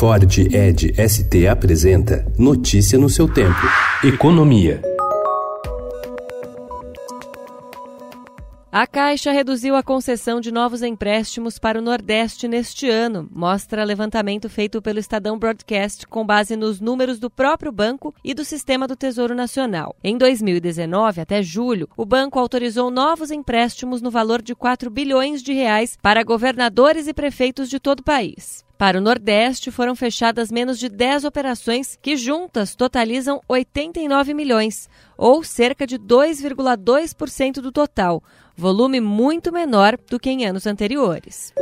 Ford Ed ST apresenta Notícia no seu tempo. Economia. A Caixa reduziu a concessão de novos empréstimos para o Nordeste neste ano, mostra levantamento feito pelo Estadão Broadcast com base nos números do próprio banco e do Sistema do Tesouro Nacional. Em 2019, até julho, o banco autorizou novos empréstimos no valor de 4 bilhões de reais para governadores e prefeitos de todo o país. Para o Nordeste, foram fechadas menos de 10 operações que juntas totalizam 89 milhões, ou cerca de 2,2% do total, volume muito menor do que em anos anteriores.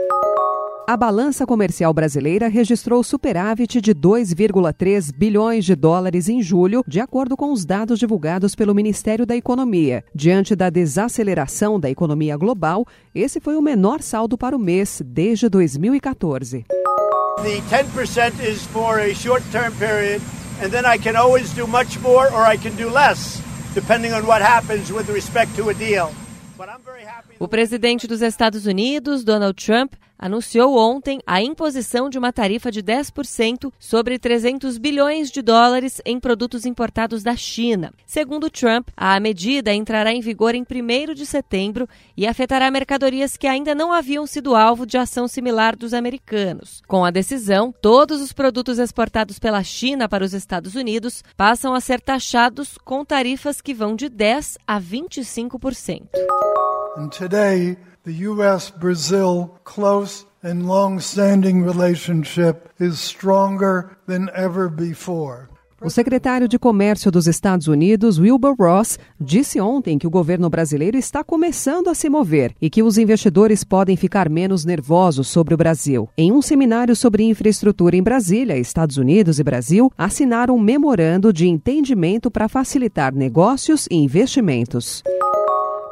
A balança comercial brasileira registrou superávit de 2,3 bilhões de dólares em julho, de acordo com os dados divulgados pelo Ministério da Economia. Diante da desaceleração da economia global, esse foi o menor saldo para o mês desde 2014. The 10% is for a short term period, and then I can always do much more or I can do less, depending on what happens with respect to a deal. O presidente dos Estados Unidos, Donald Trump, anunciou ontem a imposição de uma tarifa de 10% sobre 300 bilhões de dólares em produtos importados da China. Segundo Trump, a medida entrará em vigor em 1 de setembro e afetará mercadorias que ainda não haviam sido alvo de ação similar dos americanos. Com a decisão, todos os produtos exportados pela China para os Estados Unidos passam a ser taxados com tarifas que vão de 10 a 25%. And today, the U.S. Brazil close and long standing relationship is stronger than ever before. O secretário de Comércio dos Estados Unidos, Wilbur Ross, disse ontem que o governo brasileiro está começando a se mover e que os investidores podem ficar menos nervosos sobre o Brasil. Em um seminário sobre infraestrutura em Brasília, Estados Unidos e Brasil assinaram um memorando de entendimento para facilitar negócios e investimentos.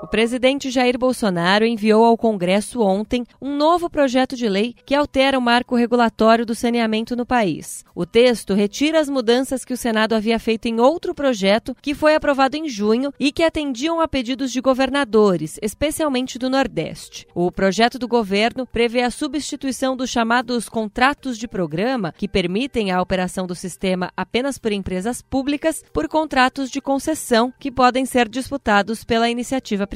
O presidente Jair Bolsonaro enviou ao Congresso ontem um novo projeto de lei que altera o marco regulatório do saneamento no país. O texto retira as mudanças que o Senado havia feito em outro projeto que foi aprovado em junho e que atendiam a pedidos de governadores, especialmente do Nordeste. O projeto do governo prevê a substituição dos chamados contratos de programa, que permitem a operação do sistema apenas por empresas públicas, por contratos de concessão, que podem ser disputados pela iniciativa privada.